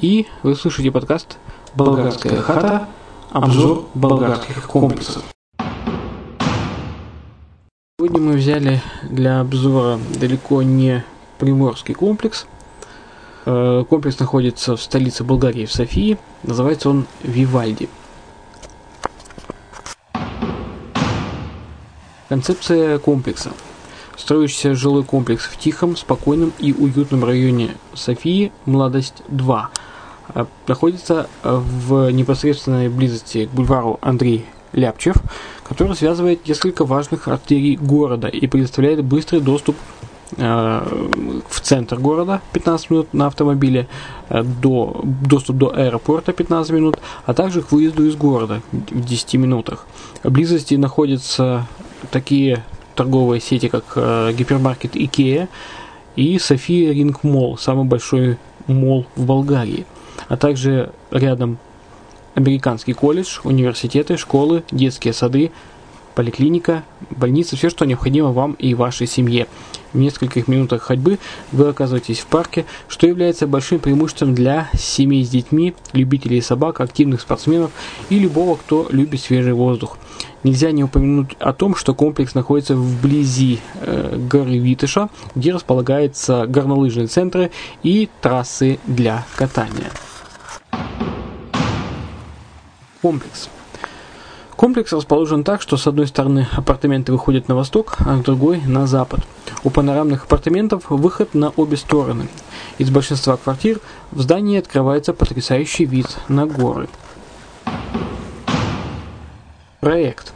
и вы слушаете подкаст «Болгарская хата. Обзор болгарских комплексов». Сегодня мы взяли для обзора далеко не приморский комплекс. Э, комплекс находится в столице Болгарии, в Софии. Называется он Вивальди. Концепция комплекса – Строящийся жилой комплекс в тихом, спокойном и уютном районе Софии «Младость-2» э, находится в непосредственной близости к бульвару Андрей Ляпчев, который связывает несколько важных артерий города и предоставляет быстрый доступ э, в центр города 15 минут на автомобиле, до, доступ до аэропорта 15 минут, а также к выезду из города в 10 минутах. В близости находятся такие торговые сети, как гипермаркет Икея и София Ринг Молл, самый большой молл в Болгарии, а также рядом американский колледж, университеты, школы, детские сады, поликлиника, больница, все, что необходимо вам и вашей семье. В нескольких минутах ходьбы вы оказываетесь в парке, что является большим преимуществом для семей с детьми, любителей собак, активных спортсменов и любого, кто любит свежий воздух. Нельзя не упомянуть о том, что комплекс находится вблизи э, горы Витыша, где располагаются горнолыжные центры и трассы для катания. Комплекс. Комплекс расположен так, что с одной стороны апартаменты выходят на восток, а с другой на запад. У панорамных апартаментов выход на обе стороны. Из большинства квартир в здании открывается потрясающий вид на горы. Проект.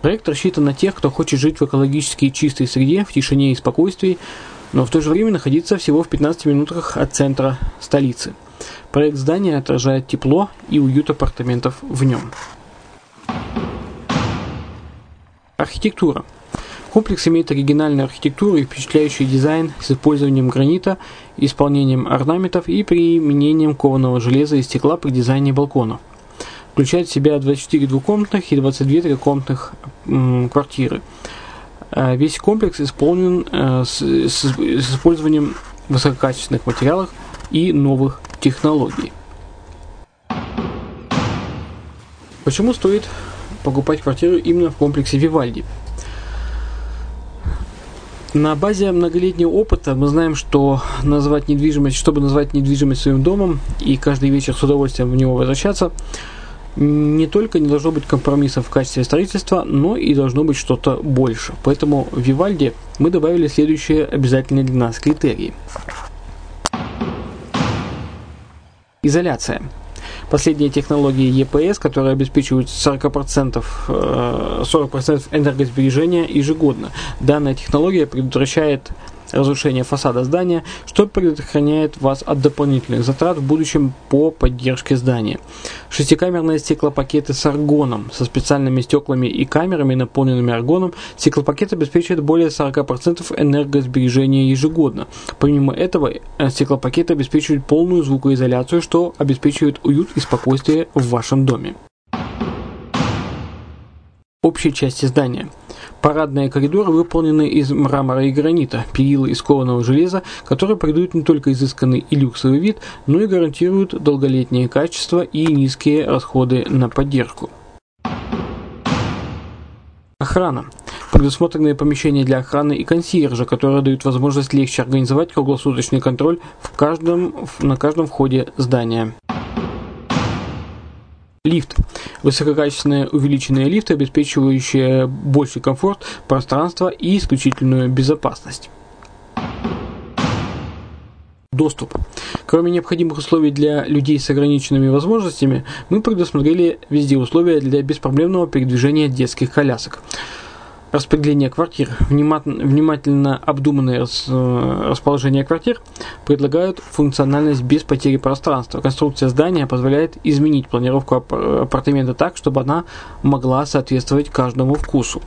Проект рассчитан на тех, кто хочет жить в экологически чистой среде, в тишине и спокойствии, но в то же время находиться всего в 15 минутах от центра столицы. Проект здания отражает тепло и уют апартаментов в нем. Архитектура. Комплекс имеет оригинальную архитектуру и впечатляющий дизайн с использованием гранита, исполнением орнаментов и применением кованого железа и стекла при дизайне балконов. Включает в себя 24 двухкомнатных и 22 трехкомнатных квартиры. А весь комплекс исполнен э, с использованием высококачественных материалов и новых технологий. Почему стоит покупать квартиру именно в комплексе Вивальди. На базе многолетнего опыта мы знаем, что назвать недвижимость, чтобы назвать недвижимость своим домом и каждый вечер с удовольствием в него возвращаться, не только не должно быть компромиссов в качестве строительства, но и должно быть что-то больше. Поэтому в Вивальде мы добавили следующие обязательные для нас критерии. Изоляция. Последние технологии EPS, которые обеспечивают 40%, 40% э, энергосбережения ежегодно. Данная технология предотвращает разрушения фасада здания, что предохраняет вас от дополнительных затрат в будущем по поддержке здания. Шестикамерные стеклопакеты с аргоном со специальными стеклами и камерами, наполненными аргоном, стеклопакет обеспечивает более 40% энергосбережения ежегодно. Помимо этого, э, стеклопакеты обеспечивают полную звукоизоляцию, что обеспечивает уют и спокойствие в вашем доме. Общие части здания – Парадные коридоры выполнены из мрамора и гранита, перила из кованого железа, которые придают не только изысканный и люксовый вид, но и гарантируют долголетнее качество и низкие расходы на поддержку. Охрана. Предусмотренные помещения для охраны и консьержа, которые дают возможность легче организовать круглосуточный контроль в каждом, на каждом входе здания. Лифт. Высококачественные увеличенные лифты, обеспечивающие больший комфорт, пространство и исключительную безопасность. Доступ. Кроме необходимых условий для людей с ограниченными возможностями, мы предусмотрели везде условия для беспроблемного передвижения детских колясок распределение квартир, внимательно обдуманное э, расположение квартир предлагают функциональность без потери пространства. Конструкция здания позволяет изменить планировку апартамента так, чтобы она могла соответствовать каждому вкусу.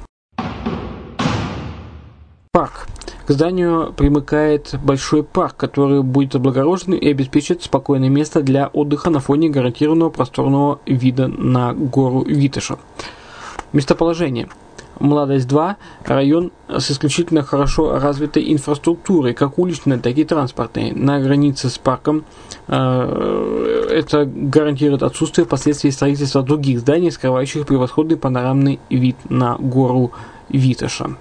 Парк. К зданию примыкает большой парк, который будет облагорожен и обеспечит спокойное место для отдыха на фоне гарантированного просторного вида на гору Витыша. Местоположение. Младость 2 – район с исключительно хорошо развитой инфраструктурой, как уличной, так и транспортной. На границе с парком э, это гарантирует отсутствие последствий строительства других зданий, скрывающих превосходный панорамный вид на гору Виташа.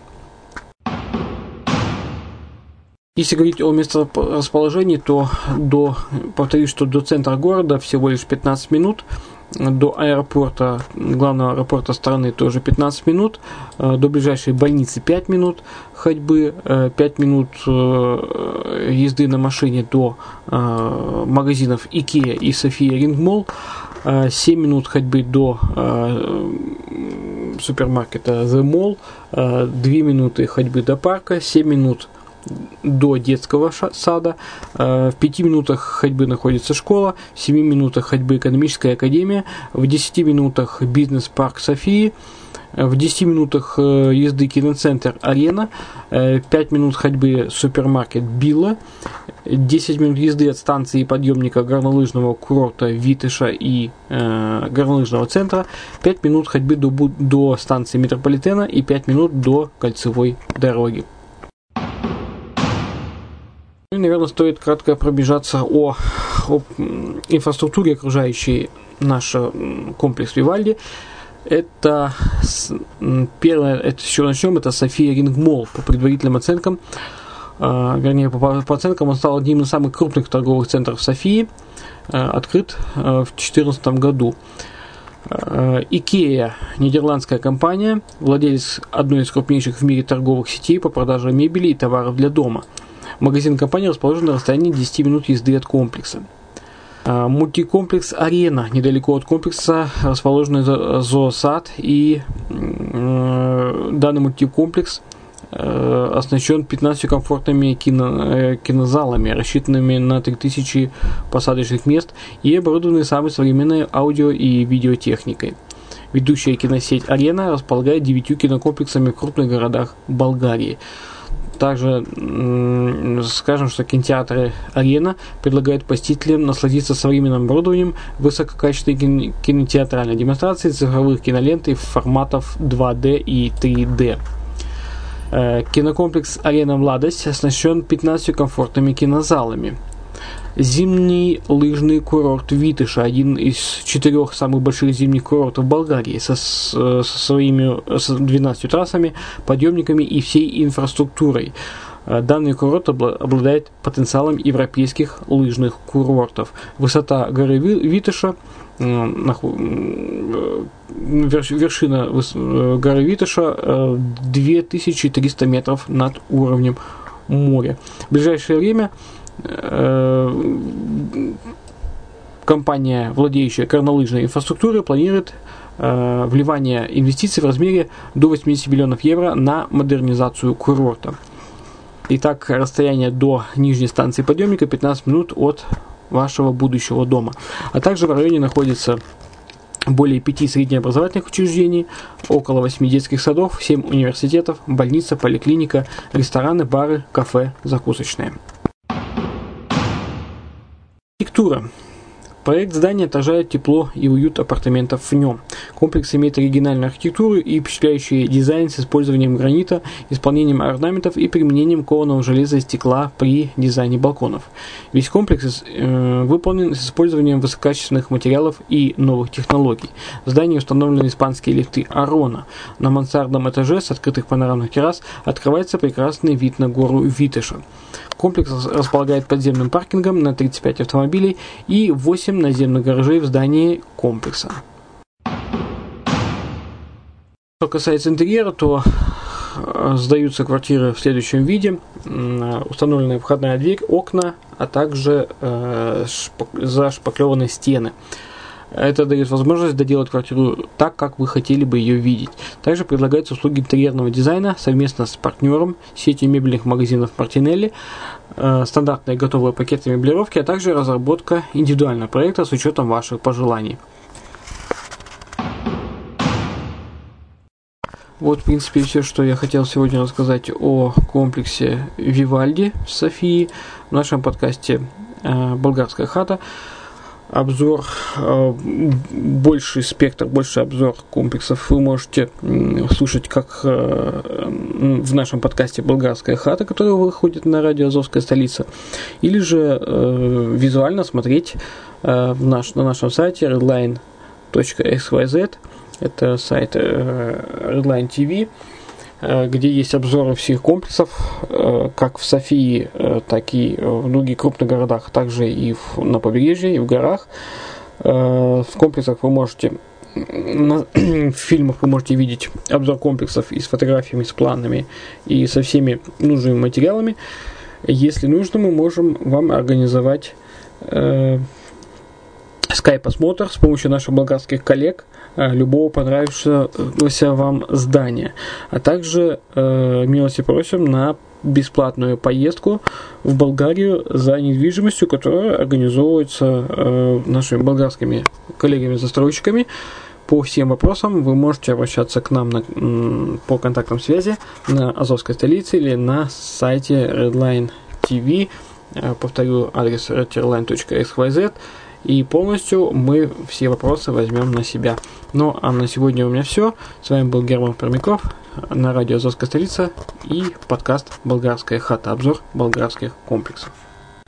Если говорить о месторасположении, то до, повторюсь, что до центра города всего лишь 15 минут – до аэропорта, главного аэропорта страны тоже 15 минут, э, до ближайшей больницы 5 минут ходьбы, 5 э, минут э, езды на машине до магазинов Икеа и София Рингмол, 7 минут ходьбы до супермаркета The Mall, 2 минуты ходьбы до парка, 7 минут до детского сада. Э, в 5 минутах ходьбы находится школа, в 7 минутах ходьбы экономическая академия, в 10 минутах бизнес-парк Софии, в 10 минутах э, езды киноцентр Арена, 5 э, минут ходьбы супермаркет Билла, 10 минут езды от станции подъемника горнолыжного курорта Витыша и э, горнолыжного центра, 5 минут ходьбы до, до станции метрополитена и 5 минут до кольцевой дороги. И, наверное, стоит кратко пробежаться о, о инфраструктуре, окружающей наш комплекс Вивальди. Это первое, это с чего начнем, это София Рингмол по предварительным оценкам. Э, вернее, по, по оценкам он стал одним из самых крупных торговых центров Софии, э, открыт э, в 2014 году. Икея, нидерландская компания, владелец одной из крупнейших в мире торговых сетей по продаже мебели и товаров для дома – Магазин компании расположен на расстоянии 10 минут езды от комплекса. А, мультикомплекс «Арена» недалеко от комплекса расположен зоосад и данный мультикомплекс э, оснащен 15 комфортными кино, э, кинозалами, рассчитанными на 3000 посадочных мест и оборудованы самой современной аудио и видеотехникой. Ведущая киносеть «Арена» располагает 9 кинокомплексами в крупных городах Болгарии. Также скажем, что кинотеатры «Арена» предлагают посетителям насладиться современным оборудованием высококачественной кинотеатральной демонстрации цифровых кинолент и форматов 2D и 3D. Э, кинокомплекс «Арена Младость» оснащен 15 комфортными кинозалами. Зимний лыжный курорт Витыша, один из четырех самых больших зимних курортов Болгарии, со, со своими со 12 трассами, подъемниками и всей инфраструктурой. Э, данный курорт обладает потенциалом европейских лыжных курортов. Высота горы Витыша вершина горы Витыша 2300 метров над уровнем моря. В ближайшее время Э, компания, владеющая горнолыжной инфраструктурой, планирует э, вливание инвестиций в размере до 80 миллионов евро на модернизацию курорта. Итак, расстояние до нижней станции подъемника 15 минут от вашего будущего дома. А также в районе находится более пяти среднеобразовательных учреждений, около восьми детских садов, семь университетов, больница, поликлиника, рестораны, бары, кафе, закусочные. Архитектура. Проект здания отражает тепло и уют апартаментов в нем. Комплекс имеет оригинальную архитектуру и впечатляющий дизайн с использованием гранита, исполнением орнаментов и применением кованого железа и стекла при дизайне балконов. Весь комплекс э, выполнен с использованием высококачественных материалов и новых технологий. В здании установлены испанские лифты Арона. На мансардном этаже с открытых панорамных террас открывается прекрасный вид на гору Витыша. Комплекс располагает подземным паркингом на 35 автомобилей и 8 наземных гаражей в здании комплекса. Что касается интерьера, то э, сдаются квартиры в следующем виде. Установленная входная дверь, окна, а также э, зашпаклеванные стены. Это дает возможность доделать квартиру так, как вы хотели бы ее видеть. Также предлагаются услуги интерьерного дизайна совместно с партнером, сетью мебельных магазинов Мартинелли, э, стандартные готовые пакеты меблировки, а также разработка индивидуального проекта с учетом ваших пожеланий. Вот, в принципе, все, что я хотел сегодня рассказать о комплексе Вивальди в Софии в нашем подкасте э, «Болгарская хата» обзор, э, больший спектр, больший обзор комплексов. Вы можете слушать как э, в нашем подкасте «Болгарская хата», который выходит на радио «Азовская столица», или же э, визуально смотреть в наш, на нашем сайте redline.xyz, это сайт Redline TV, где есть обзоры всех комплексов, э, как в Софии, э, так и в других крупных городах, также и на побережье, и в горах. В комплексах вы можете в фильмах вы можете видеть обзор комплексов и с фотографиями, с планами и со всеми нужными материалами. Если нужно, мы можем вам организовать скайп-осмотр с помощью наших болгарских коллег э, любого понравившегося вам здания. А также э, милости просим на бесплатную поездку в Болгарию за недвижимостью, которая организовывается э, нашими болгарскими коллегами-застройщиками. По всем вопросам вы можете обращаться к нам на, по контактам связи на Азовской столице или на сайте Redline TV. Э, повторю адрес redline.xyz и полностью мы все вопросы возьмем на себя. Ну, а на сегодня у меня все. С вами был Герман Пермяков на радио «Азовская столица» и подкаст «Болгарская хата». Обзор болгарских комплексов.